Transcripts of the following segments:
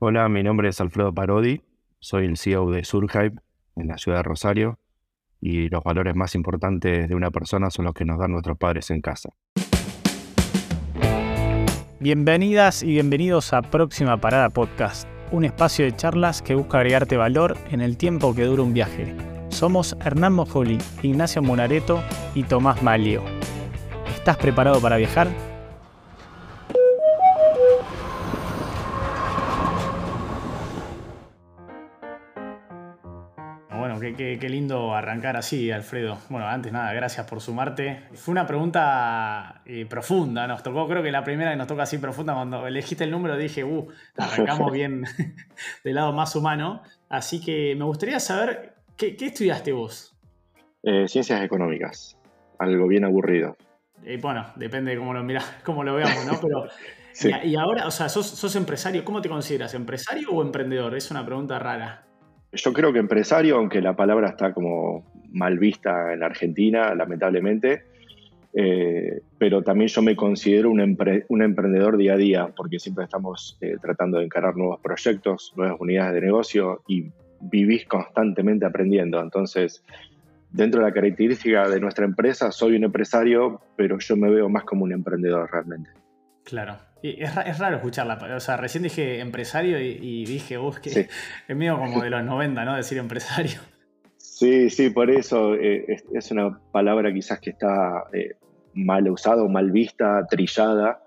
Hola, mi nombre es Alfredo Parodi, soy el CEO de Surhype en la ciudad de Rosario y los valores más importantes de una persona son los que nos dan nuestros padres en casa. Bienvenidas y bienvenidos a Próxima Parada Podcast, un espacio de charlas que busca agregarte valor en el tiempo que dura un viaje. Somos Hernán Mojoli, Ignacio Monareto y Tomás Malio. ¿Estás preparado para viajar? Qué, lindo arrancar así, Alfredo. Bueno, antes nada, gracias por sumarte. Fue una pregunta eh, profunda, nos tocó, creo que la primera que nos toca así profunda, cuando elegiste el número dije, uh, arrancamos bien del lado más humano. Así que me gustaría saber, ¿qué, estudiaste vos? Eh, ciencias económicas, algo bien aburrido. Eh, bueno, depende de cómo lo cómo lo veamos, ¿no? Pero, y, ahora, o sea, sos, sos empresario, ¿cómo te consideras? ¿Empresario o emprendedor? Es una pregunta rara. Yo creo que empresario, aunque la palabra está como mal vista en Argentina, lamentablemente, eh, pero también yo me considero un, emprendedor día a día, porque siempre estamos eh, tratando de encarar nuevos proyectos, nuevas unidades de negocio y vivís constantemente aprendiendo. Entonces, dentro de la característica de nuestra empresa, soy un empresario, pero yo me veo más como un emprendedor realmente. Claro. es, raro escucharla. O sea, recién dije empresario y, dije, vos que es medio como de los 90, ¿no? Decir empresario. Sí, sí, por eso eh, es, una palabra quizás que está eh, mal usada mal vista, trillada.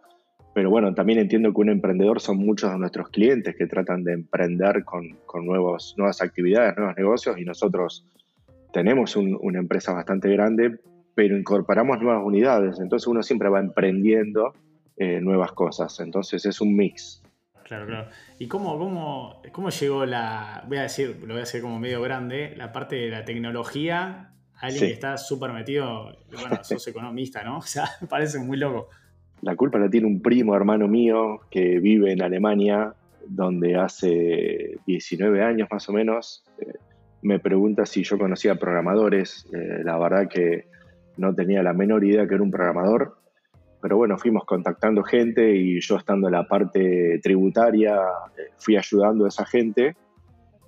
Pero bueno, también entiendo que un emprendedor son muchos de nuestros clientes que tratan de emprender con, nuevos, nuevas actividades, nuevos negocios y nosotros tenemos una empresa bastante grande, pero incorporamos nuevas unidades. Entonces uno siempre va emprendiendo eh, nuevas cosas. Entonces es un mix. Claro, claro. ¿Y cómo, cómo, cómo llegó la, voy a decir, lo voy a decir como medio grande, la parte de la tecnología alguien que está súper metido, bueno, sos economista, ¿no? O sea, parece muy loco. La culpa la tiene un primo hermano mío que vive en Alemania, donde hace 19 años más o menos eh, me pregunta si yo conocía programadores. Eh, la verdad que no tenía la menor idea que era un programador pero bueno, fuimos contactando gente y yo estando en la parte tributaria eh, fui ayudando a esa gente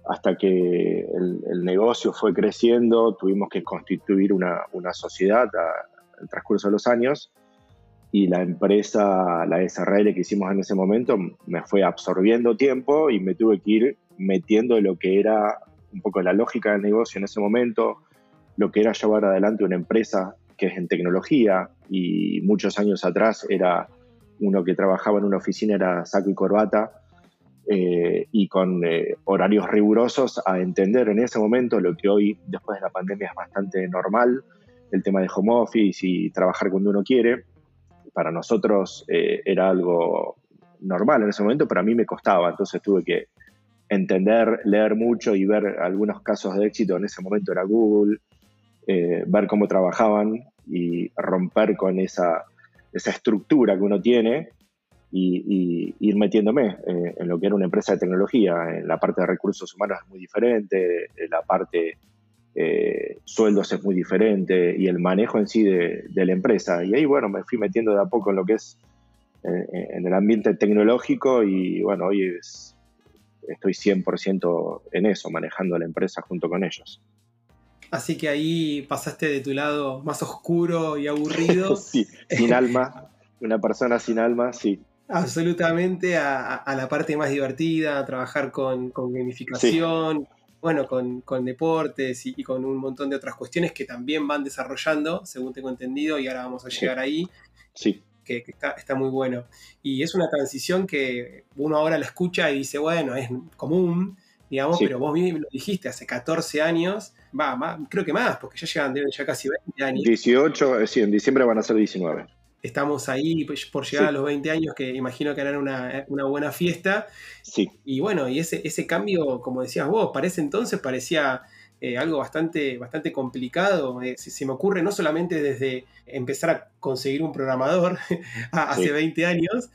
hasta que el, negocio fue creciendo, tuvimos que constituir una, una sociedad al transcurso de los años y la empresa, la SRL que hicimos en ese momento, me fue absorbiendo tiempo y me tuve que ir metiendo en lo que era un poco la lógica del negocio en ese momento, lo que era llevar adelante una empresa que es en tecnología y muchos años atrás era uno que trabajaba en una oficina, era saco y corbata, eh, y con eh, horarios rigurosos a entender en ese momento lo que hoy, después de la pandemia, es bastante normal, el tema de home office y trabajar cuando uno quiere. Para nosotros eh, era algo normal en ese momento, pero a mí me costaba, entonces tuve que entender, leer mucho y ver algunos casos de éxito. En ese momento era Google, eh, ver cómo trabajaban y romper con esa, esa estructura que uno tiene y, ir metiéndome eh, en lo que era una empresa de tecnología. En la parte de recursos humanos es muy diferente, en la parte eh, sueldos es muy diferente y el manejo en sí de, la empresa. Y ahí, bueno, me fui metiendo de a poco en lo que es en el ambiente tecnológico y bueno, hoy es, estoy 100% en eso, manejando la empresa junto con ellos. Así que ahí pasaste de tu lado más oscuro y aburrido. sí, sin alma, una persona sin alma, sí. Absolutamente a, la parte más divertida, a trabajar con, gamificación, bueno, con, deportes y, con un montón de otras cuestiones que también van desarrollando, según tengo entendido, y ahora vamos a llegar ahí. Sí. Que, está, está, muy bueno. Y es una transición que uno ahora la escucha y dice, bueno, es común, digamos, pero vos mismo lo dijiste hace 14 años, va, creo que más, porque ya llegan ya casi 20 años. 18, eh, sí, en diciembre van a ser 19. Estamos ahí pues, por llegar a los 20 años, que imagino que harán una, una buena fiesta. Sí. Y bueno, y ese, ese cambio, como decías vos, parece entonces parecía eh, algo bastante, bastante complicado. Eh, se, me ocurre no solamente desde empezar a conseguir un programador hace 20 años,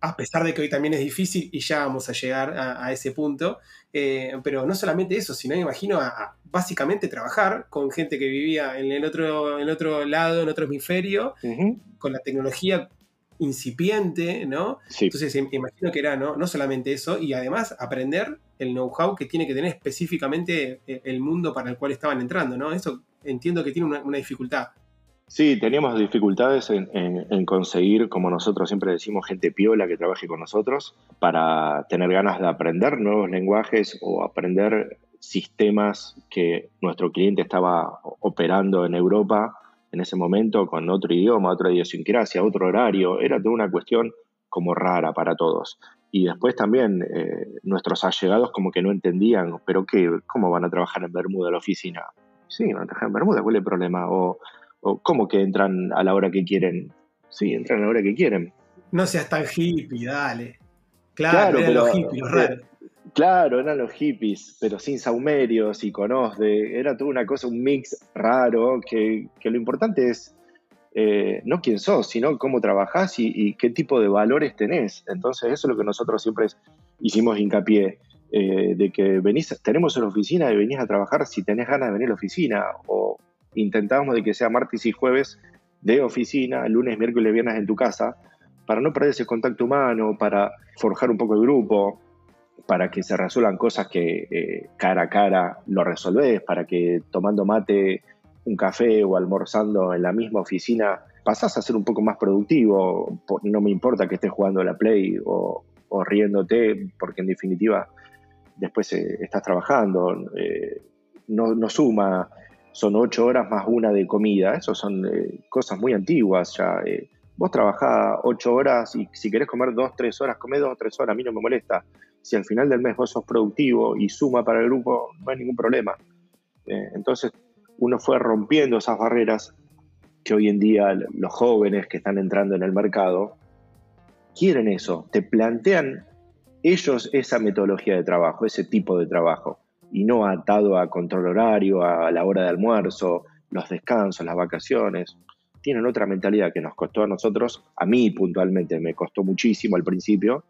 a pesar de que hoy también es difícil y ya vamos a llegar a, ese punto, eh, pero no solamente eso, sino me imagino a, básicamente trabajar con gente que vivía en el otro, en otro lado, en otro hemisferio, con la tecnología incipiente, ¿no? Sí. Entonces imagino que era ¿no? no solamente eso, y además aprender el know-how que tiene que tener específicamente eh, el mundo para el cual estaban entrando, ¿no? Eso entiendo que tiene una, dificultad. Sí, teníamos dificultades en, conseguir, como nosotros siempre decimos, gente piola que trabaje con nosotros para tener ganas de aprender nuevos lenguajes o aprender sistemas que nuestro cliente estaba operando en Europa en ese momento con otro idioma, otra idiosincrasia, otro horario. Era toda una cuestión como rara para todos. Y después también eh, nuestros allegados como que no entendían, pero qué, ¿cómo van a trabajar en Bermuda la oficina? Sí, van a trabajar en Bermuda, ¿cuál es el problema? O, o ¿cómo que entran a la hora que quieren? Sí, entran a la hora que quieren. No seas tan hippie, dale. Claro, pero, los hippies, Claro, eran los hippies, pero sin saumerios y con osde. Era toda una cosa, un mix raro, que, lo importante es eh, no quién sos, sino cómo trabajás y, qué tipo de valores tenés. Entonces, eso es lo que nosotros siempre hicimos hincapié, eh, de que venís, tenemos una oficina y venís a trabajar si tenés ganas de venir a la oficina, o intentamos de que sea martes y jueves de oficina, lunes, miércoles, viernes en tu casa, para no perder ese contacto humano, para forjar un poco el grupo, para que se resuelvan cosas que eh, cara a cara lo resolvés, para que tomando mate, un café o almorzando en la misma oficina pasás a ser un poco más productivo. No me importa que estés jugando a la Play o, riéndote, porque en definitiva después eh, estás trabajando. Eh, no, suma, son ocho horas más una de comida. Eso son cosas muy antiguas ya. vos trabajás ocho horas y si querés comer dos, tres horas, come dos tres horas, a mí no me molesta si al final del mes vos sos productivo y suma para el grupo, no hay ningún problema. Eh, entonces uno fue rompiendo esas barreras que hoy en día los jóvenes que están entrando en el mercado quieren eso, te plantean ellos esa metodología de trabajo, ese tipo de trabajo, y no atado a control horario, a la hora de almuerzo, los descansos, las vacaciones. Tienen otra mentalidad que nos costó a nosotros, a mí puntualmente me costó muchísimo al principio,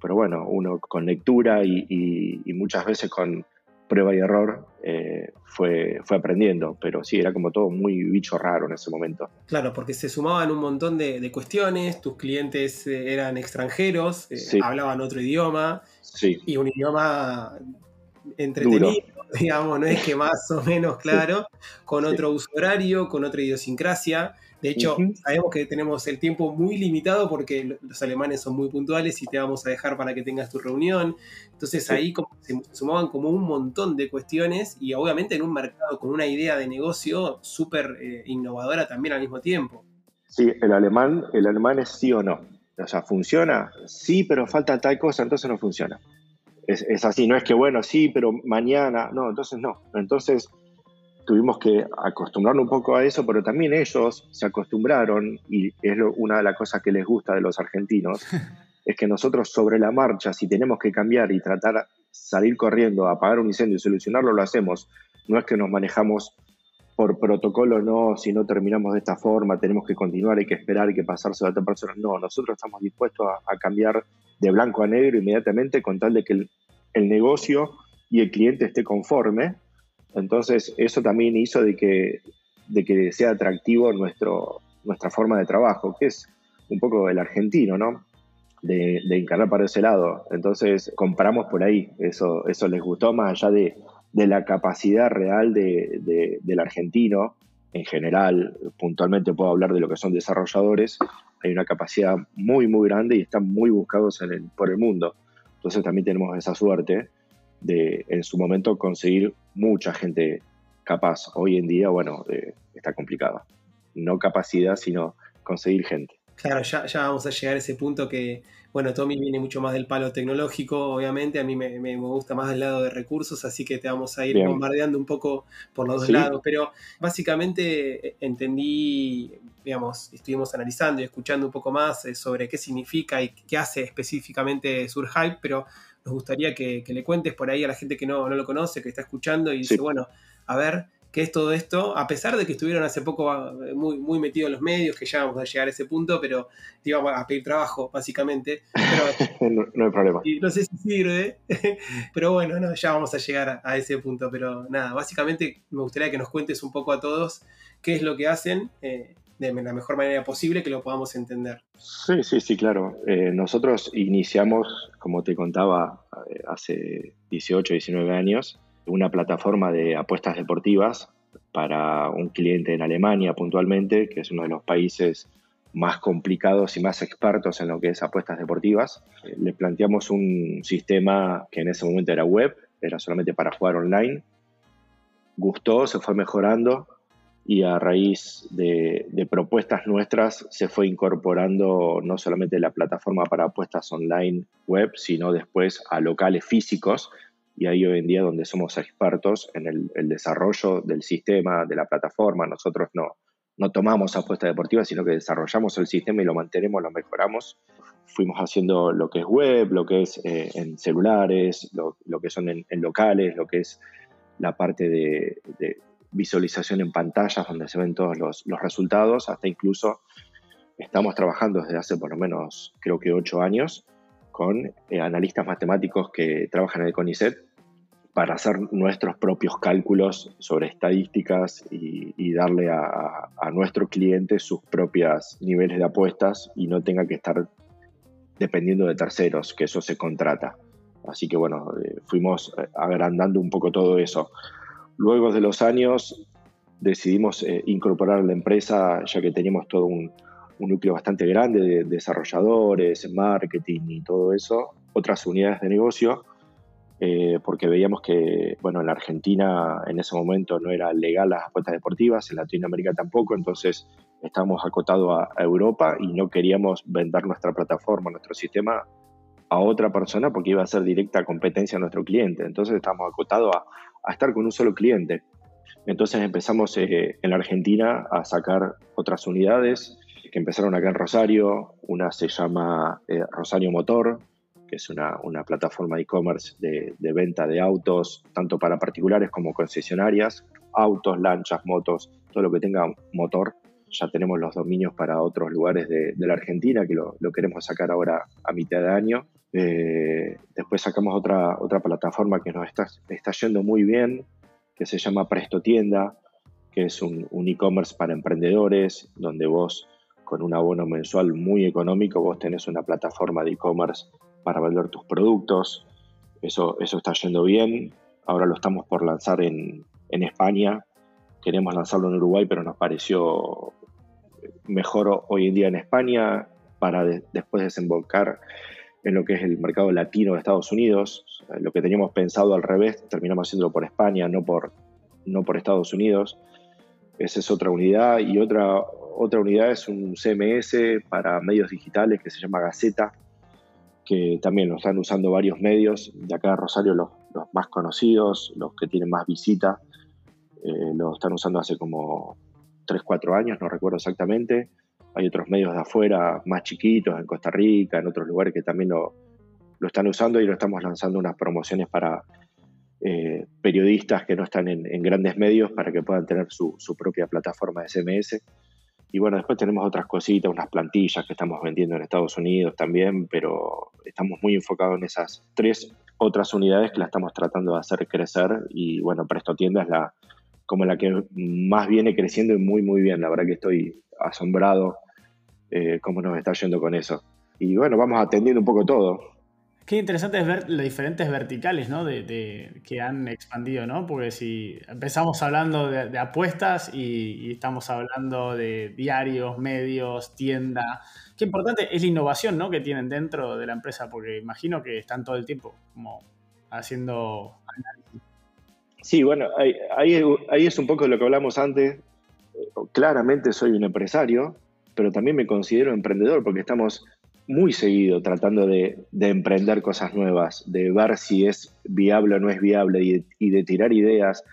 pero bueno, uno con lectura y, muchas veces con prueba y error eh, fue, fue aprendiendo, pero sí, era como todo muy bicho raro en ese momento. Claro, porque se sumaban un montón de, cuestiones, tus clientes eh, eran extranjeros, eh, hablaban otro idioma, y un idioma entretenido, digamos, no es que más o menos claro, con otro uso horario, con otra idiosincrasia. De hecho, sabemos que tenemos el tiempo muy limitado porque los alemanes son muy puntuales y te vamos a dejar para que tengas tu reunión. Entonces ahí se sumaban como un montón de cuestiones y obviamente en un mercado con una idea de negocio súper eh, innovadora también al mismo tiempo. Sí, el alemán, el alemán es sí o no. O sea, ¿funciona? Sí, pero falta tal cosa, entonces no funciona. Es, es así, no es que bueno, sí, pero mañana, no, entonces no. Entonces tuvimos que acostumbrarnos un poco a eso, pero también ellos se acostumbraron, y es una de las cosas que les gusta de los argentinos, es que nosotros sobre la marcha, si tenemos que cambiar y tratar salir corriendo, apagar un incendio y solucionarlo, lo hacemos. No es que nos manejamos por protocolo, no, si no terminamos de esta forma, tenemos que continuar, hay que esperar, hay que pasarse a otra persona. No, nosotros estamos dispuestos a, cambiar de blanco a negro inmediatamente con tal de que el negocio y el cliente esté conforme entonces, eso también hizo de que, de que sea atractivo nuestra forma de trabajo, que es un poco el argentino, ¿no? De, encarar para ese lado. Entonces, comparamos por ahí. Eso, eso les gustó más allá de, la capacidad real del argentino en general. Puntualmente puedo hablar de lo que son desarrolladores. Hay una capacidad muy, muy grande y están muy buscados por el mundo. Entonces, también tenemos esa suerte de en su momento conseguir mucha gente capaz. Hoy en día, bueno, eh, está complicado. No capacidad, sino conseguir gente. Claro, ya, ya, vamos a llegar a ese punto que, bueno, Tommy viene mucho más del palo tecnológico, obviamente, a mí me, me gusta más del lado de recursos, así que te vamos a ir bombardeando un poco por los dos lados, pero básicamente eh, entendí, digamos, estuvimos analizando y escuchando un poco más eh, sobre qué significa y qué hace específicamente Surhype, pero nos gustaría que, le cuentes por ahí a la gente que no, lo conoce, que está escuchando y dice, bueno, a ver, ¿qué es todo esto? A pesar de que estuvieron hace poco ah, muy, muy metidos en los medios, que ya vamos a llegar a ese punto, pero te íbamos a pedir trabajo, básicamente. no, hay problema. Y no sé si sirve, pero bueno, no, ya vamos a llegar a, ese punto. Pero nada, básicamente me gustaría que nos cuentes un poco a todos qué es lo que hacen. Eh, de la mejor manera posible que lo podamos entender. Sí, sí, sí, claro. Eh, nosotros iniciamos, como te contaba, eh, hace 18, 19 años, una plataforma de apuestas deportivas para un cliente en Alemania puntualmente, que es uno de los países más complicados y más expertos en lo que es apuestas deportivas. Eh, le planteamos un sistema que en ese momento era web, era solamente para jugar online. Gustó, se fue mejorando y a raíz de, propuestas nuestras se fue incorporando no solamente la plataforma para apuestas online web, sino después a locales físicos y ahí hoy en día donde somos expertos en el, desarrollo del sistema, de la plataforma. Nosotros no, no tomamos apuestas deportivas, sino que desarrollamos el sistema y lo mantenemos, lo mejoramos. Fuimos haciendo lo que es web, lo que es eh, en celulares, lo, que son en, locales, lo que es la parte de, visualización en pantallas donde se ven todos los, resultados, hasta incluso estamos trabajando desde hace por lo menos creo que ocho años con eh, analistas matemáticos que trabajan en el CONICET para hacer nuestros propios cálculos sobre estadísticas y, darle a, nuestro cliente sus propios niveles de apuestas y no tenga que estar dependiendo de terceros, que eso se contrata. Así que bueno, eh, fuimos eh, agrandando un poco todo eso. Luego de los años decidimos eh, incorporar a la empresa, ya que teníamos todo un, núcleo bastante grande de desarrolladores, marketing y todo eso, otras unidades de negocio, eh, porque veíamos que, bueno, en la Argentina en ese momento no era legal las apuestas deportivas, en Latinoamérica tampoco, entonces estábamos acotados a, Europa y no queríamos vender nuestra plataforma, nuestro sistema a otra persona porque iba a ser directa competencia a nuestro cliente. Entonces estábamos acotados a, a estar con un solo cliente. Entonces empezamos eh, en la Argentina a sacar otras unidades que empezaron acá en Rosario. Una se llama eh, Rosario Motor, que es una, una plataforma e-commerce de, de, venta de autos, tanto para particulares como concesionarias, autos, lanchas, motos, todo lo que tenga motor. Ya tenemos los dominios para otros lugares de, de la Argentina, que lo, lo, queremos sacar ahora a mitad de año. Eh, después sacamos otra, otra plataforma que nos está, está yendo muy bien, que se llama Presto Tienda, que es un, e-commerce para emprendedores, donde vos con un abono mensual muy económico, vos tenés una plataforma de e-commerce para vender tus productos. Eso, eso está yendo bien. Ahora lo estamos por lanzar en, en España. Queremos lanzarlo en Uruguay, pero nos pareció mejor hoy en día en España para después desembocar en lo que es el mercado latino de Estados Unidos. Lo que teníamos pensado al revés, terminamos haciéndolo por España, no por, no por Estados Unidos. Esa es otra unidad. Y otra, otra unidad es un CMS para medios digitales que se llama Gaceta, que también lo están usando varios medios. De acá de Rosario, los, más conocidos, los que tienen más visita, eh, lo están usando hace como 3, 4 años, no recuerdo exactamente hay otros medios de afuera más chiquitos, en Costa Rica, en otros lugares que también lo, están usando y lo estamos lanzando unas promociones para eh, periodistas que no están en, grandes medios para que puedan tener su, propia plataforma de SMS. Y bueno, después tenemos otras cositas, unas plantillas que estamos vendiendo en Estados Unidos también, pero estamos muy enfocados en esas tres otras unidades que la estamos tratando de hacer crecer y bueno, Presto Tienda es la como la que más viene creciendo y muy muy bien, la verdad que estoy asombrado eh, cómo nos está yendo con eso. Y bueno, vamos atendiendo un poco todo. Qué interesante es ver las diferentes verticales ¿no? de, que han expandido, ¿no? Porque si empezamos hablando de, apuestas y, estamos hablando de diarios, medios, tienda, qué importante es la innovación ¿no? que tienen dentro de la empresa, porque imagino que están todo el tiempo como haciendo análisis. Sí, bueno, ahí, es un poco lo que hablamos antes. Claramente soy un empresario, pero también me considero emprendedor porque estamos muy seguido tratando de, emprender cosas nuevas, de ver si es viable o no es viable y, de tirar ideas.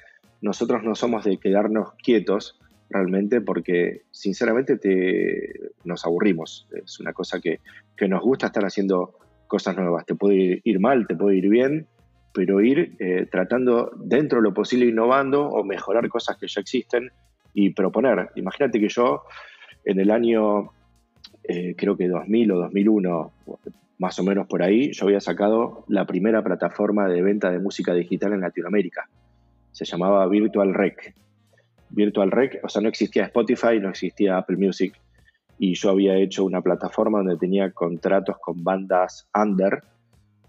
Nosotros no somos de quedarnos quietos realmente porque sinceramente te, nos aburrimos. Es una cosa que, nos gusta estar haciendo cosas nuevas. Te puede ir, mal, te puede ir bien, pero ir eh, tratando dentro de lo posible innovando o mejorar cosas que ya existen y proponer. Imagínate que yo en el año, eh, creo que 2000 o 2001, más o menos por ahí, yo había sacado la primera plataforma de venta de música digital en Latinoamérica. Se llamaba Virtual Rec. Virtual Rec, o sea, no existía Spotify, no existía Apple Music, y yo había hecho una plataforma donde tenía contratos con bandas under,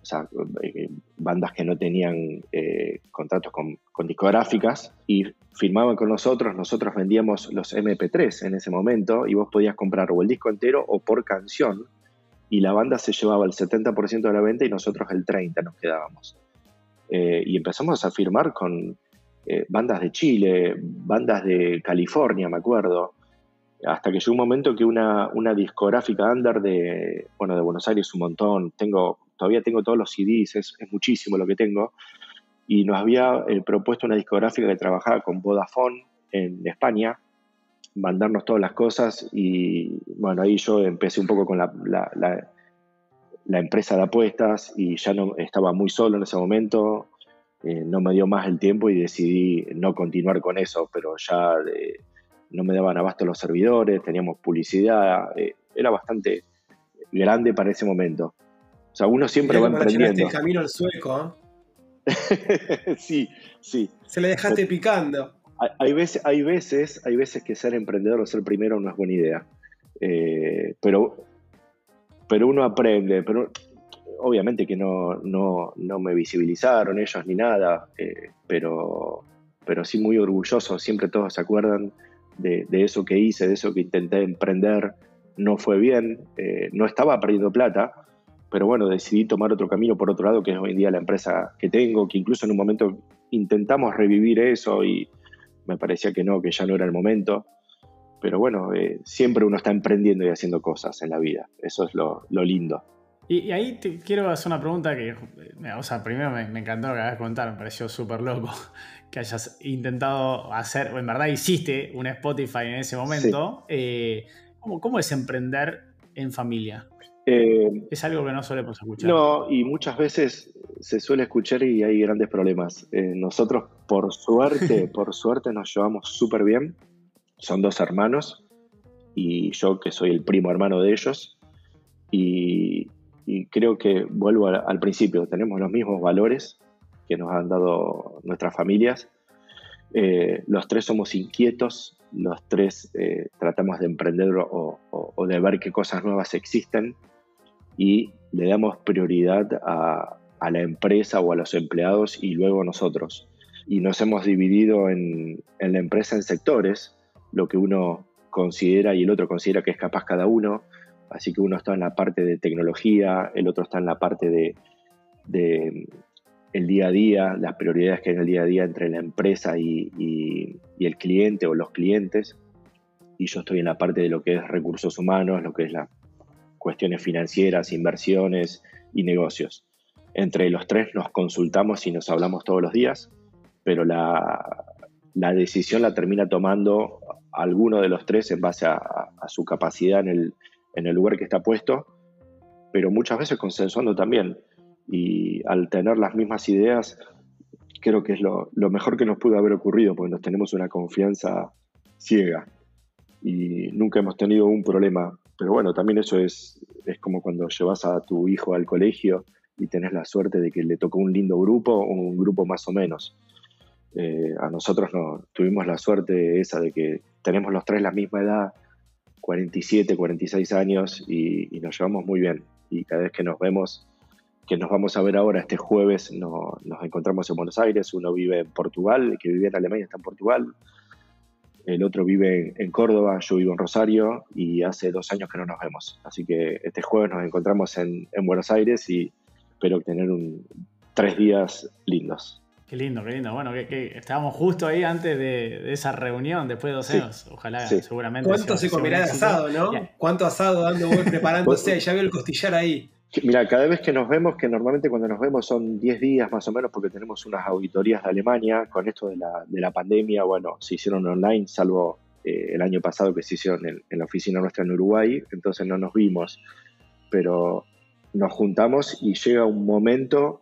o sea, eh, bandas que no tenían eh, contratos con, discográficas, y firmaban con nosotros, nosotros vendíamos los MP3 en ese momento, y vos podías comprar o el disco entero o por canción, y la banda se llevaba el 70% de la venta y nosotros el 30% nos quedábamos. Eh, y empezamos a firmar con bandas de Chile, bandas de California, me acuerdo, hasta que llegó un momento que una, una discográfica under de, bueno, de Buenos Aires un montón, tengo, todavía tengo todos los CDs, es, muchísimo lo que tengo, y nos había eh, propuesto una discográfica que trabajaba con Vodafone en España, mandarnos todas las cosas y bueno, ahí yo empecé un poco con la, la, empresa de apuestas y ya no estaba muy solo en ese momento, eh, no me dio más el tiempo y decidí no continuar con eso, pero ya de, no me daban abasto los servidores, teníamos publicidad, eh, era bastante grande para ese momento. O sea, uno siempre va emprendiendo. el camino al sueco, ¿eh? sí, sí. Se le dejaste picando. Hay, veces, hay, veces, hay veces que ser emprendedor o ser primero no es buena idea. Eh, pero, pero uno aprende. Pero obviamente que no, no, no me visibilizaron ellos ni nada, pero, pero sí muy orgulloso. Siempre todos se acuerdan de, eso que hice, de eso que intenté emprender, no fue bien, eh, no estaba perdiendo plata, pero bueno, decidí tomar otro camino por otro lado, que es hoy en día la empresa que tengo, que incluso en un momento intentamos revivir eso y me parecía que no, que ya no era el momento. Pero bueno, eh, siempre uno está emprendiendo y haciendo cosas en la vida, eso es lo, lindo. Y, ahí te quiero hacer una pregunta que, o sea, primero me, me encantó lo que acabas de contar, me pareció súper loco que hayas intentado hacer, o en verdad hiciste un Spotify en ese momento. Eh, ¿cómo, es emprender en familia? Eh, es algo que no solemos escuchar. No, y muchas veces se suele escuchar y hay grandes problemas. Eh, nosotros, por suerte, por suerte, nos llevamos súper bien. Son dos hermanos y yo que soy el primo hermano de ellos. Y, creo que vuelvo al principio, tenemos los mismos valores, que nos han dado nuestras familias. Eh, los tres somos inquietos, los tres tratamos de emprender o, de ver qué cosas nuevas existen y le damos prioridad a, la empresa o a los empleados y luego a nosotros. Y nos hemos dividido en, la empresa en sectores, lo que uno considera y el otro considera que es capaz cada uno. Así que uno está en la parte de tecnología, el otro está en la parte de, el día a día, las prioridades que hay en el día a día entre la empresa y, el cliente o los clientes. Y yo estoy en la parte de lo que es recursos humanos, lo que es las cuestiones financieras, inversiones y negocios. Entre los tres nos consultamos y nos hablamos todos los días, pero la, decisión la termina tomando alguno de los tres en base a, su capacidad en el, en el lugar que está puesto, pero muchas veces consensuando también y al tener las mismas ideas, creo que es lo, mejor que nos pudo haber ocurrido, porque nos tenemos una confianza ciega y nunca hemos tenido un problema. Pero bueno, también eso es, es como cuando llevas a tu hijo al colegio y tenés la suerte de que le tocó un lindo grupo un grupo más o menos. Eh, a nosotros no, tuvimos la suerte esa de que tenemos los tres la misma edad, 47, 46 años y, y nos llevamos muy bien. Y cada vez que nos vemos que nos vamos a ver ahora este jueves, nos encontramos en Buenos Aires, uno vive en Portugal, el que vive en Alemania está en Portugal, el otro vive en, Córdoba, yo vivo en Rosario y hace dos años que no nos vemos. Así que este jueves nos encontramos en, Buenos Aires y espero tener un, tres días lindos. Qué lindo, qué lindo. Bueno, que, estábamos justo ahí antes de, esa reunión, después de dos años. Ojalá, seguramente. ¿Cuánto se comerá de asado, no? ¿Cuánto asado dando preparándose? ya veo el costillar ahí. Mira, cada vez que nos vemos, que normalmente cuando nos vemos son 10 días más o menos, porque tenemos unas auditorías de Alemania, con esto de la, de la pandemia, bueno, se hicieron online, salvo eh, el año pasado que se hicieron en, la oficina nuestra en Uruguay, entonces no nos vimos, pero nos juntamos y llega un momento,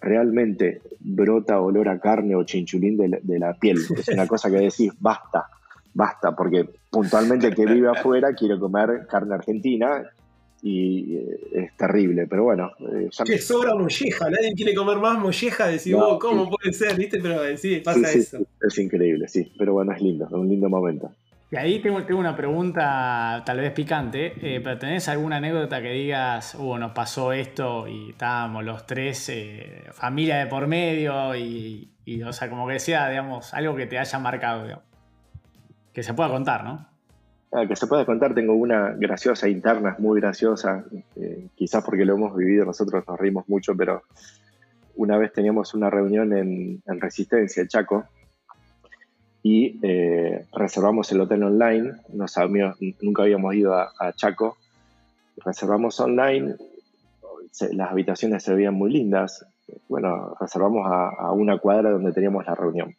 realmente brota olor a carne o chinchulín de la piel, es una cosa que decís, basta, basta, porque puntualmente que vive afuera quiere comer carne argentina y eh, es terrible, pero bueno. Eh, que sobra molleja, nadie quiere comer más molleja, decís vos, ¿cómo puede ser? ¿Viste? Pero sí, pasa eso. es increíble, sí, pero bueno, es lindo, es un lindo momento. Y ahí tengo, tengo una pregunta tal vez picante, eh, pero ¿tenés alguna anécdota que digas, uh, nos pasó esto y estábamos los tres, familia de por medio y, o sea, como que sea, digamos, algo que te haya marcado, que se pueda contar, ¿no? Ah, que se pueda contar, tengo una graciosa interna, muy graciosa, eh, quizás porque lo hemos vivido, nosotros nos reímos mucho, pero una vez teníamos una reunión en, Resistencia, Chaco, y eh, reservamos el hotel online, no sabíamos, nunca habíamos ido a, Chaco, reservamos online, las habitaciones se veían muy lindas, bueno, reservamos a, una cuadra donde teníamos la reunión.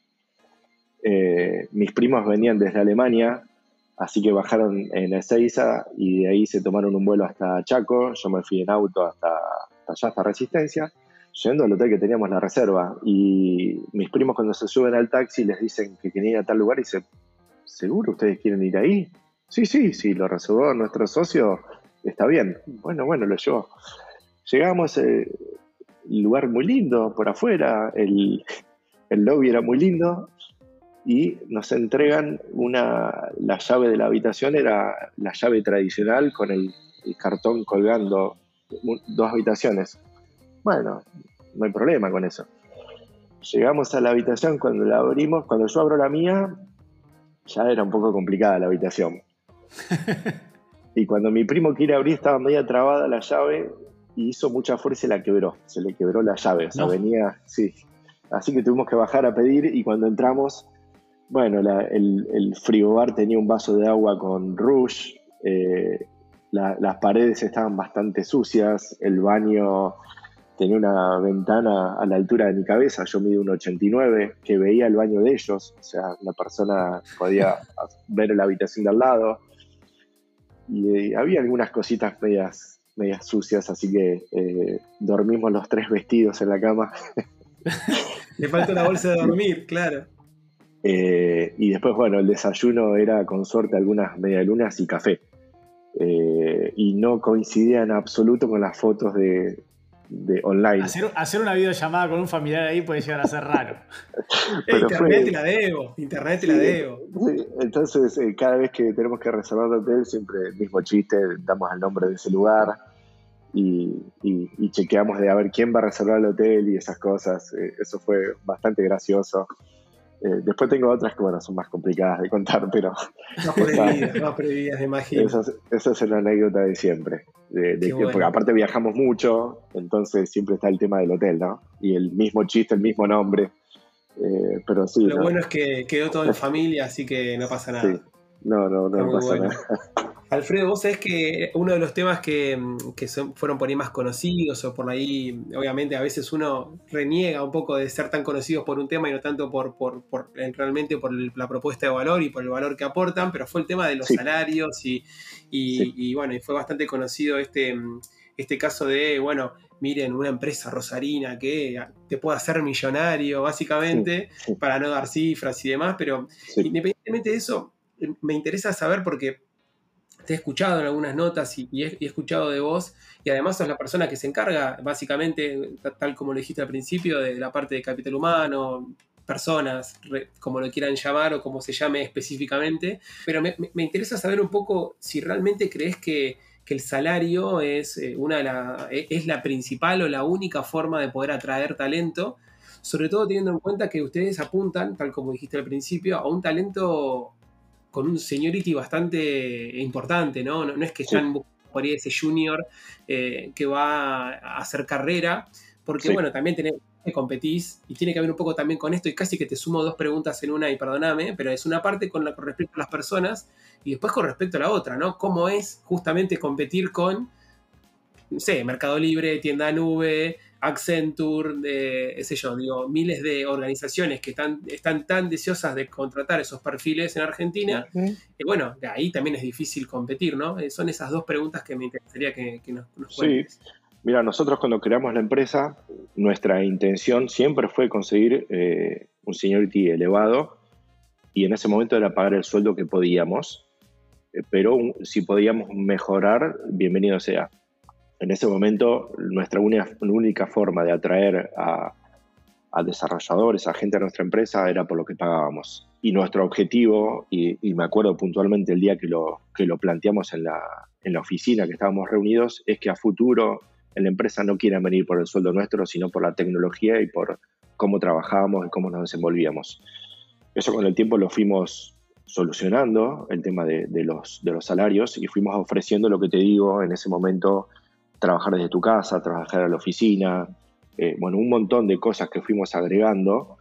Eh, mis primos venían desde Alemania, Así que bajaron en Ezeiza y de ahí se tomaron un vuelo hasta Chaco. Yo me fui en auto hasta, allá, hasta Resistencia, yendo al hotel que teníamos la reserva. Y mis primos cuando se suben al taxi les dicen que quieren ir a tal lugar y dicen, ¿seguro ustedes quieren ir ahí? Sí, sí, sí, lo reservó nuestro socio, está bien. Bueno, bueno, lo llevó. Llegamos, eh, lugar muy lindo por afuera, el, el lobby era muy lindo, y nos entregan una, la llave de la habitación, era la llave tradicional con el, cartón colgando dos habitaciones. Bueno, no hay problema con eso. Llegamos a la habitación, cuando la abrimos, cuando yo abro la mía, ya era un poco complicada la habitación. y cuando mi primo quiere abrir, estaba media trabada la llave y hizo mucha fuerza y la quebró. Se le quebró la llave, o sea, venía, sí. Así que tuvimos que bajar a pedir y cuando entramos bueno, el, el, frigobar tenía un vaso de agua con rouge, eh, las paredes estaban bastante sucias, el baño tenía una ventana a la altura de mi cabeza, yo mido un 89, que veía el baño de ellos, o sea, la persona podía ver la habitación de al lado. Y eh, había algunas cositas medias, medias sucias, así que eh, dormimos los tres vestidos en la cama. Le falta una bolsa de dormir, claro. Eh, y después, bueno, el desayuno era con suerte algunas medialunas y café. Eh, y no coincidía en absoluto con las fotos de, online. Hacer, una videollamada con un familiar ahí puede llegar a ser raro. internet te la debo, internet te la debo. entonces, eh, cada vez que tenemos que reservar el hotel, siempre el mismo chiste, damos el nombre de ese lugar y, y chequeamos de a ver quién va a reservar el hotel y esas cosas. eso fue bastante gracioso. Eh, después tengo otras que, bueno, son más complicadas de contar, pero... Más prohibidas, más prohibidas, imagino. Esa es, una anécdota de siempre. De, Porque aparte viajamos mucho, entonces siempre está el tema del hotel, ¿no? Y el mismo chiste, el mismo nombre. Eh, pero sí. Lo bueno es que quedó todo en familia, así que no pasa nada. Sí. No, no, no, pasa nada. Alfredo, vos sabés que uno de los temas que, fueron por ahí más conocidos o por ahí, obviamente a veces uno reniega un poco de ser tan conocidos por un tema y no tanto por, por, realmente por la propuesta de valor y por el valor que aportan, pero fue el tema de los salarios y, y, bueno, y fue bastante conocido este, este caso de, bueno, miren, una empresa rosarina que te puede hacer millonario, básicamente, para no dar cifras y demás, pero independientemente de eso, me interesa saber porque te he escuchado en algunas notas y, he, escuchado de vos, y además sos la persona que se encarga, básicamente, tal como lo dijiste al principio, de la parte de capital humano, personas, como lo quieran llamar o como se llame específicamente, pero me, interesa saber un poco si realmente crees que, el salario es, eh, una la, e, es la principal o la única forma de poder atraer talento, sobre todo teniendo en cuenta que ustedes apuntan, tal como dijiste al principio, a un talento con un seniority bastante importante, ¿no? No, es que están por ahí ese junior eh, que va a hacer carrera, porque bueno, también tenés que competís y tiene que ver un poco también con esto y casi que te sumo dos preguntas en una y perdóname, pero es una parte con, la, con respecto a las personas y después con respecto a la otra, ¿no? ¿Cómo es justamente competir con, no sé, Mercado Libre, tienda nube, Accenture, de, sé yo, digo, miles de organizaciones que están, están tan deseosas de contratar esos perfiles en Argentina, y bueno, de ahí también es difícil competir, ¿no? Eh, son esas dos preguntas que me interesaría que, nos, nos Sí, mira, nosotros cuando creamos la empresa, nuestra intención siempre fue conseguir eh, un seniority elevado, y en ese momento era pagar el sueldo que podíamos, pero si podíamos mejorar, bienvenido sea. En ese momento, nuestra única, forma de atraer a, desarrolladores, a gente de nuestra empresa, era por lo que pagábamos. Y nuestro objetivo, y, me acuerdo puntualmente el día que lo, que lo planteamos en la, en la oficina que estábamos reunidos, es que a futuro en la empresa no quiera venir por el sueldo nuestro, sino por la tecnología y por cómo trabajábamos y cómo nos desenvolvíamos. Eso con el tiempo lo fuimos solucionando, el tema de, los, de los salarios, y fuimos ofreciendo lo que te digo en ese momento, trabajar desde tu casa, trabajar a la oficina, eh, bueno, un montón de cosas que fuimos agregando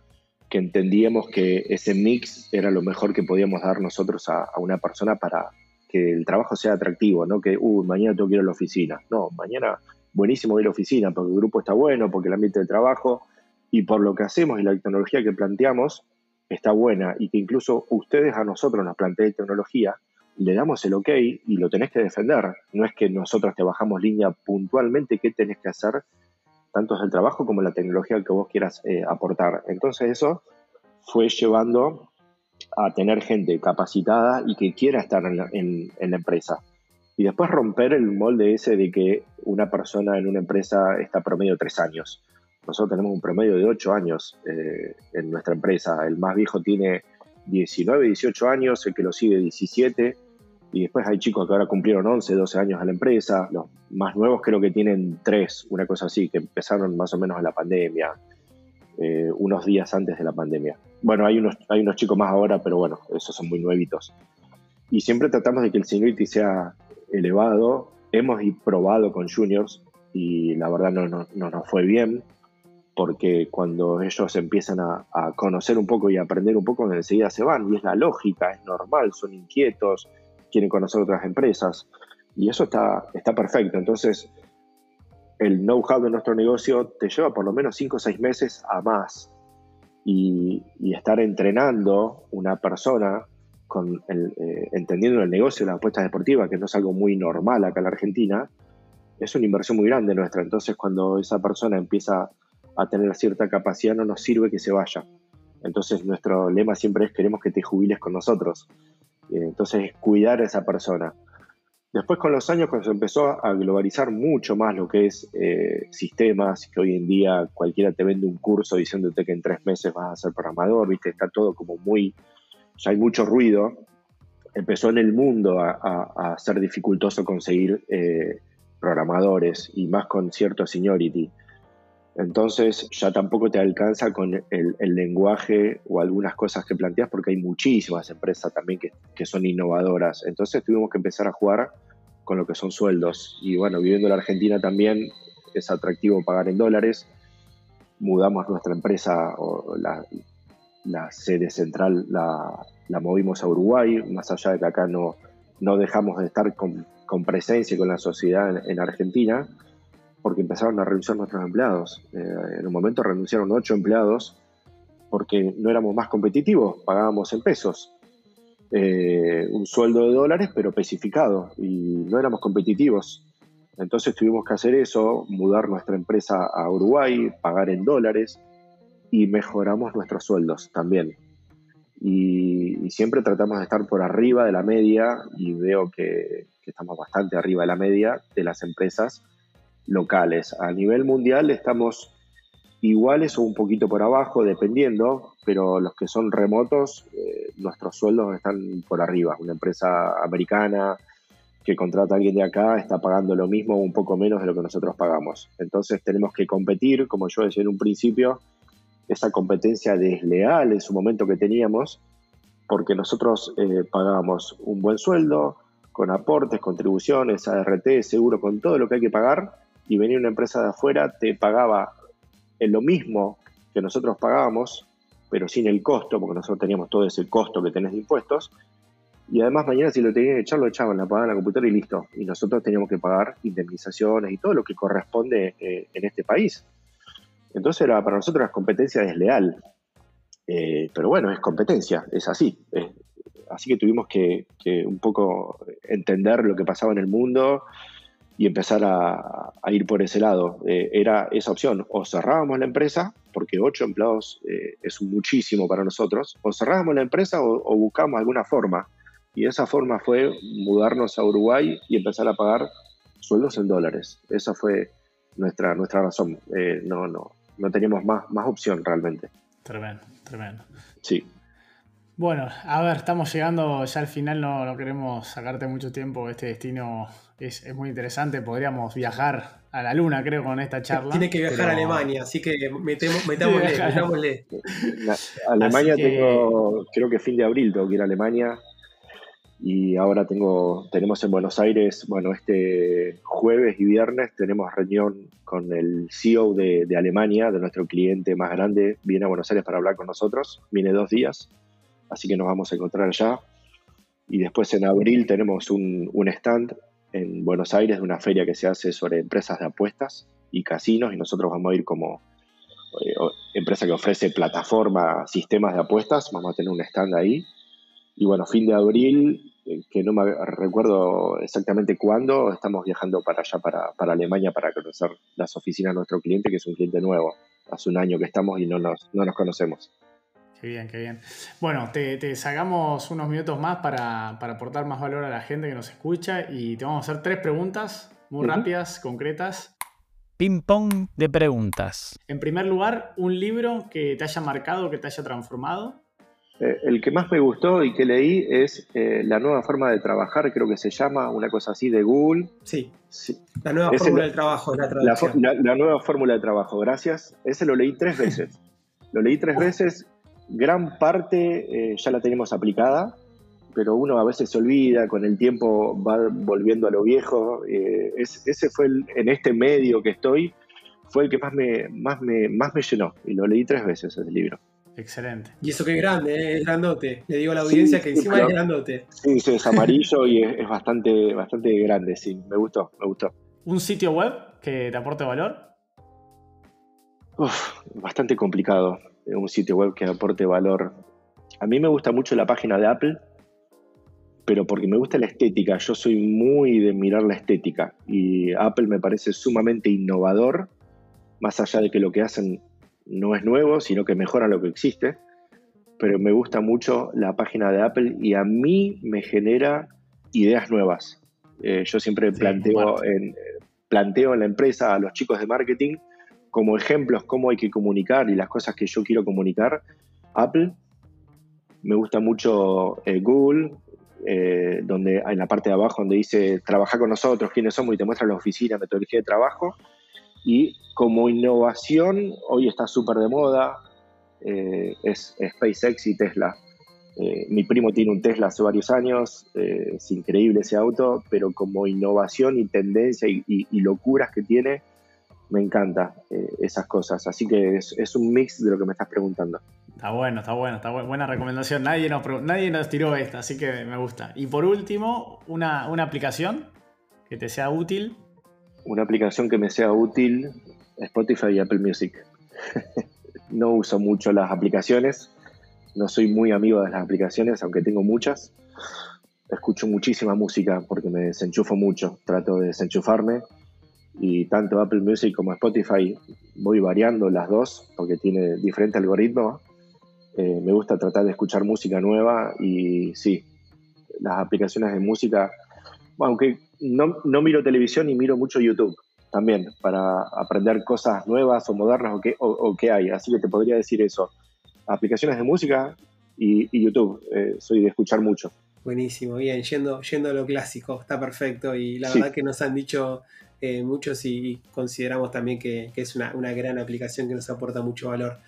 que entendíamos que ese mix era lo mejor que podíamos dar nosotros a, a una persona para que el trabajo sea atractivo, no que, uh, mañana tengo que ir a la oficina. No, mañana buenísimo ir a la oficina porque el grupo está bueno, porque el ambiente de trabajo y por lo que hacemos y la tecnología que planteamos está buena y que incluso ustedes a nosotros nos planteen tecnología, le damos el ok y lo tenés que defender. No es que nosotros te bajamos línea puntualmente qué tenés que hacer, tanto es el trabajo como la tecnología que vos quieras eh, aportar. Entonces eso fue llevando a tener gente capacitada y que quiera estar en la empresa. Y después romper el molde ese de que una persona en una empresa está promedio tres años. Nosotros tenemos un promedio de ocho años eh, en nuestra empresa. El más viejo tiene 19, 18 años, el que lo sigue 17. Y después hay chicos que ahora cumplieron 11, 12 años en la empresa. Los más nuevos creo que tienen tres, una cosa así, que empezaron más o menos en la pandemia, eh, unos días antes de la pandemia. Bueno, hay unos, hay unos chicos más ahora, pero bueno, esos son muy nuevitos. Y siempre tratamos de que el seniority sea elevado. Hemos probado con juniors y la verdad no, no, no nos fue bien porque cuando ellos empiezan a, conocer un poco y a aprender un poco, enseguida se van. Y es la lógica, es normal, son inquietos, quieren conocer otras empresas. Y eso está, está perfecto. Entonces, el know-how de nuestro negocio te lleva por lo menos 5 o 6 meses a más. Y, estar entrenando una persona con eh, entendiendo el negocio de las apuestas deportivas, que no es algo muy normal acá en la Argentina, es una inversión muy grande nuestra. Entonces, cuando esa persona empieza a tener cierta capacidad, no nos sirve que se vaya. Entonces, nuestro lema siempre es queremos que te jubiles con nosotros. Eh, entonces, cuidar a esa persona. Después, con los años, cuando se empezó a globalizar mucho más lo que es eh, sistemas, que hoy en día cualquiera te vende un curso diciéndote que en tres meses vas a ser programador, viste, está todo como muy ya hay mucho ruido, empezó en el mundo a, ser dificultoso conseguir eh, programadores y más con cierto seniority. Entonces ya tampoco te alcanza con el, lenguaje o algunas cosas que planteas porque hay muchísimas empresas también que, son innovadoras. Entonces tuvimos que empezar a jugar con lo que son sueldos. Y bueno, viviendo en la Argentina también es atractivo pagar en dólares. Mudamos nuestra empresa o la, sede central la, movimos a Uruguay, más allá de que acá no, dejamos de estar con, presencia con la sociedad en, Argentina, porque empezaron a renunciar nuestros empleados. Eh, en un momento renunciaron ocho empleados porque no éramos más competitivos, pagábamos en pesos. Eh, un sueldo de dólares, pero especificado, y no éramos competitivos. Entonces tuvimos que hacer eso, mudar nuestra empresa a Uruguay, pagar en dólares, y mejoramos nuestros sueldos también. Y, siempre tratamos de estar por arriba de la media y veo que, estamos bastante arriba de la media de las empresas locales. A nivel mundial estamos iguales o un poquito por abajo, dependiendo, pero los que son remotos, eh, nuestros sueldos están por arriba. Una empresa americana que contrata a alguien de acá está pagando lo mismo o un poco menos de lo que nosotros pagamos. Entonces tenemos que competir, como yo decía en un principio, esa competencia desleal en su momento que teníamos, porque nosotros eh, pagábamos un buen sueldo, con aportes, contribuciones, ART, seguro, con todo lo que hay que pagar, y venía una empresa de afuera, te pagaba en lo mismo que nosotros pagábamos, pero sin el costo, porque nosotros teníamos todo ese costo que tenés de impuestos, y además mañana si lo tenían que echar, lo echaban, la pagaban la computadora y listo. Y nosotros teníamos que pagar indemnizaciones y todo lo que corresponde eh, en este país. Entonces era, para nosotros la competencia desleal. Eh, pero bueno, es competencia, es así. así que tuvimos que, un poco entender lo que pasaba en el mundo y empezar a, ir por ese lado. Eh, era esa opción, o cerrábamos la empresa, porque ocho empleados eh, es muchísimo para nosotros, o cerrábamos la empresa o, buscábamos alguna forma Y esa forma fue mudarnos a Uruguay y empezar a pagar sueldos en dólares. Esa fue nuestra, nuestra razón. Eh, no, no, no teníamos más, más opción realmente. Tremendo, tremendo. Sí. Bueno, a ver, estamos llegando ya al final, no, no queremos sacarte mucho tiempo. Este destino es, es, muy interesante. Podríamos viajar a la luna, creo, con esta charla. Tiene que viajar a Alemania, así que metemos, metámosle, metámosle. Alemania tengo, creo que fin de abril tengo que ir a Alemania. Y ahora tengo, tenemos en Buenos Aires, bueno, este jueves y viernes tenemos reunión con el CEO de, de Alemania, de nuestro cliente más grande, viene a Buenos Aires para hablar con nosotros, viene dos días, así que nos vamos a encontrar allá. Y después en abril tenemos un, stand en Buenos Aires de una feria que se hace sobre empresas de apuestas y casinos y nosotros vamos a ir como eh, empresa que ofrece plataforma, sistemas de apuestas, vamos a tener un stand ahí. Y bueno, fin de abril, eh, que no me recuerdo exactamente cuándo, estamos viajando para allá, para, para, Alemania, para conocer las oficinas de nuestro cliente, que es un cliente nuevo. Hace un año que estamos y no nos, no nos conocemos. Qué bien, qué bien. Bueno, te, te sacamos unos minutos más para, para, aportar más valor a la gente que nos escucha y te vamos a hacer tres preguntas muy uh -huh. rápidas, concretas. Ping pong de preguntas. En primer lugar, un libro que te haya marcado, que te haya transformado. Eh, el que más me gustó y que leí es eh, La nueva forma de trabajar, creo que se llama, una cosa así de Google. Sí, sí. la nueva Ese fórmula del trabajo, la, la, la, la nueva fórmula de trabajo, gracias. Ese lo leí tres veces. lo leí tres veces gran parte eh, ya la tenemos aplicada, pero uno a veces se olvida, con el tiempo va volviendo a lo viejo. Eh, es, ese fue el, en este medio que estoy, fue el que más me, más, me, más me llenó y lo leí tres veces ese libro. Excelente. Y eso que es grande, ¿eh? es grandote. Le digo a la audiencia sí, que encima claro. es grandote. Sí, sí, es amarillo y es, es, bastante, bastante grande, sí. Me gustó, me gustó. ¿Un sitio web que te aporte valor? Uf, bastante complicado un sitio web que aporte valor. A mí me gusta mucho la página de Apple, pero porque me gusta la estética. Yo soy muy de mirar la estética y Apple me parece sumamente innovador, más allá de que lo que hacen no es nuevo, sino que mejora lo que existe. Pero me gusta mucho la página de Apple y a mí me genera ideas nuevas. Eh, yo siempre sí, planteo, en, planteo en la empresa a los chicos de marketing como ejemplos cómo hay que comunicar y las cosas que yo quiero comunicar, Apple. Me gusta mucho eh, Google, eh, donde en la parte de abajo donde dice trabaja con nosotros, quiénes somos y te muestra la oficina, metodología de trabajo. Y como innovación, hoy está súper de moda, eh, es, SpaceX y Tesla. Eh, mi primo tiene un Tesla hace varios años, eh, es increíble ese auto, pero como innovación y tendencia y, y, y locuras que tiene, me encanta eh, esas cosas. Así que es, es, un mix de lo que me estás preguntando. Está bueno, está bueno, está buena recomendación. Nadie nos, nadie nos tiró esta, así que me gusta. Y por último, una, una aplicación que te sea útil. Una aplicación que me sea útil, Spotify y Apple Music. no uso mucho las aplicaciones, no soy muy amigo de las aplicaciones, aunque tengo muchas. Escucho muchísima música porque me desenchufo mucho, trato de desenchufarme y tanto Apple Music como Spotify voy variando las dos porque tiene diferente algoritmo. Eh, me gusta tratar de escuchar música nueva y sí, las aplicaciones de música, aunque no, no miro televisión y miro mucho YouTube también para aprender cosas nuevas o modernas o qué, o, o qué hay. Así que te podría decir eso. Aplicaciones de música y, y YouTube. Eh, soy de escuchar mucho. Buenísimo, bien, yendo, yendo a lo clásico, está perfecto. Y la sí. verdad que nos han dicho eh, muchos y consideramos también que, que es una, una, gran aplicación que nos aporta mucho valor.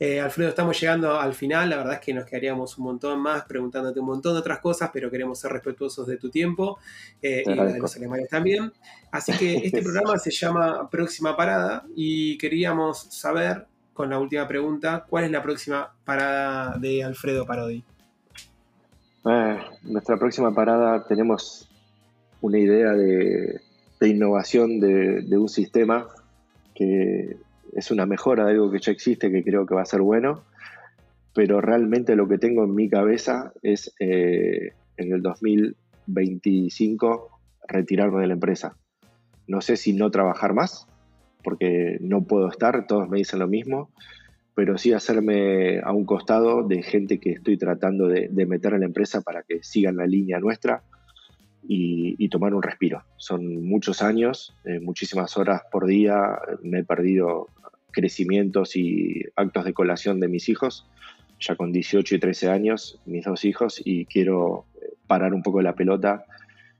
Eh, Alfredo, estamos llegando al final, la verdad es que nos quedaríamos un montón más preguntándote un montón de otras cosas, pero queremos ser respetuosos de tu tiempo eh, y de los alemanes también. Así que este programa se llama Próxima Parada y queríamos saber, con la última pregunta, ¿cuál es la próxima parada de Alfredo Parodi? Nuestra próxima parada tenemos una idea de, de innovación de, de, un sistema que es una mejora de algo que ya existe, que creo que va a ser bueno, pero realmente lo que tengo en mi cabeza es eh, en el 2025 retirarme de la empresa. No sé si no trabajar más, porque no puedo estar, todos me dicen lo mismo, pero sí hacerme a un costado de gente que estoy tratando de, meter a la empresa para que sigan la línea nuestra y, tomar un respiro. Son muchos años, eh, muchísimas horas por día, me he perdido crecimientos y actos de colación de mis hijos, ya con 18 y 13 años, mis dos hijos, y quiero eh, parar un poco la pelota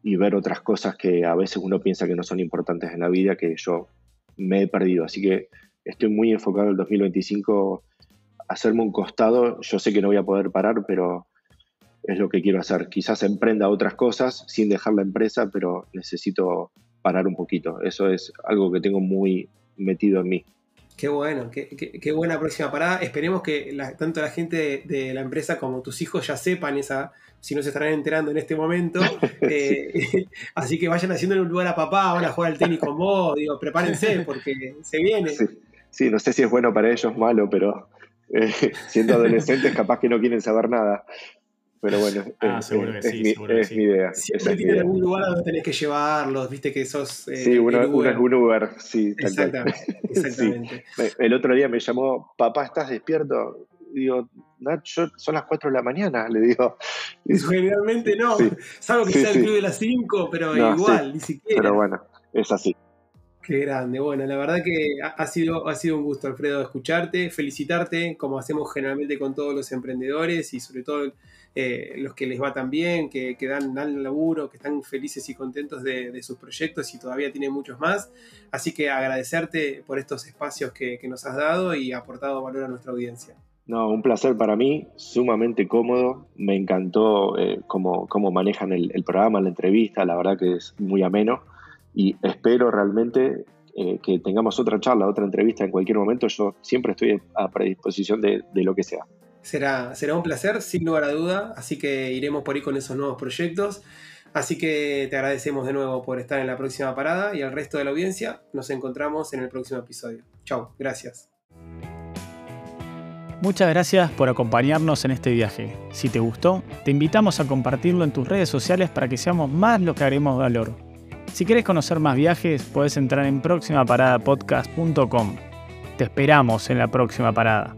y ver otras cosas que a veces uno piensa que no son importantes en la vida, que yo me he perdido. Así que estoy muy enfocado en el 2025 hacerme un costado. Yo sé que no voy a poder parar, pero es lo que quiero hacer. Quizás emprenda otras cosas sin dejar la empresa, pero necesito parar un poquito. Eso es algo que tengo muy metido en mí. Qué bueno, qué, qué, buena próxima parada. Esperemos que tanto la gente de, la empresa como tus hijos ya sepan esa, si no se estarán enterando en este momento. Eh, así que vayan haciendo un lugar a papá, van a jugar al tenis con vos, digo, prepárense porque se viene. Sí. no sé si es bueno para ellos, malo, pero eh, siendo adolescentes capaz que no quieren saber nada. Pero bueno, ah, es, seguro que sí, mi, seguro es mi idea. Siempre algún lugar donde tenés que llevarlos, viste que sos. Eh, sí, uno, es un Uber, sí. Exactamente. exactamente. El otro día me llamó, papá, ¿estás despierto? digo, Nacho, son las 4 de la mañana, le digo. Generalmente no, salvo que sea el club de las 5, pero igual, ni siquiera. Pero bueno, es así. Qué grande. Bueno, la verdad que ha sido, ha sido un gusto, Alfredo, escucharte, felicitarte, como hacemos generalmente con todos los emprendedores y sobre todo eh, los que les va tan bien, que, que dan, dan laburo, que están felices y contentos de, sus proyectos y todavía tienen muchos más. Así que agradecerte por estos espacios que, nos has dado y aportado valor a nuestra audiencia. No, un placer para mí, sumamente cómodo. Me encantó eh, cómo, manejan el, el programa, la entrevista, la verdad que es muy ameno y espero realmente eh, que tengamos otra charla, otra entrevista en cualquier momento. Yo siempre estoy a predisposición de, lo que sea. Será, un placer, sin lugar a duda, así que iremos por ahí con esos nuevos proyectos. Así que te agradecemos de nuevo por estar en la próxima parada y al resto de la audiencia nos encontramos en el próximo episodio. Chao, gracias. Muchas gracias por acompañarnos en este viaje. Si te gustó, te invitamos a compartirlo en tus redes sociales para que seamos más lo que haremos valor. Si quieres conocer más viajes, puedes entrar en próximaparadapodcast.com. Te esperamos en la próxima parada.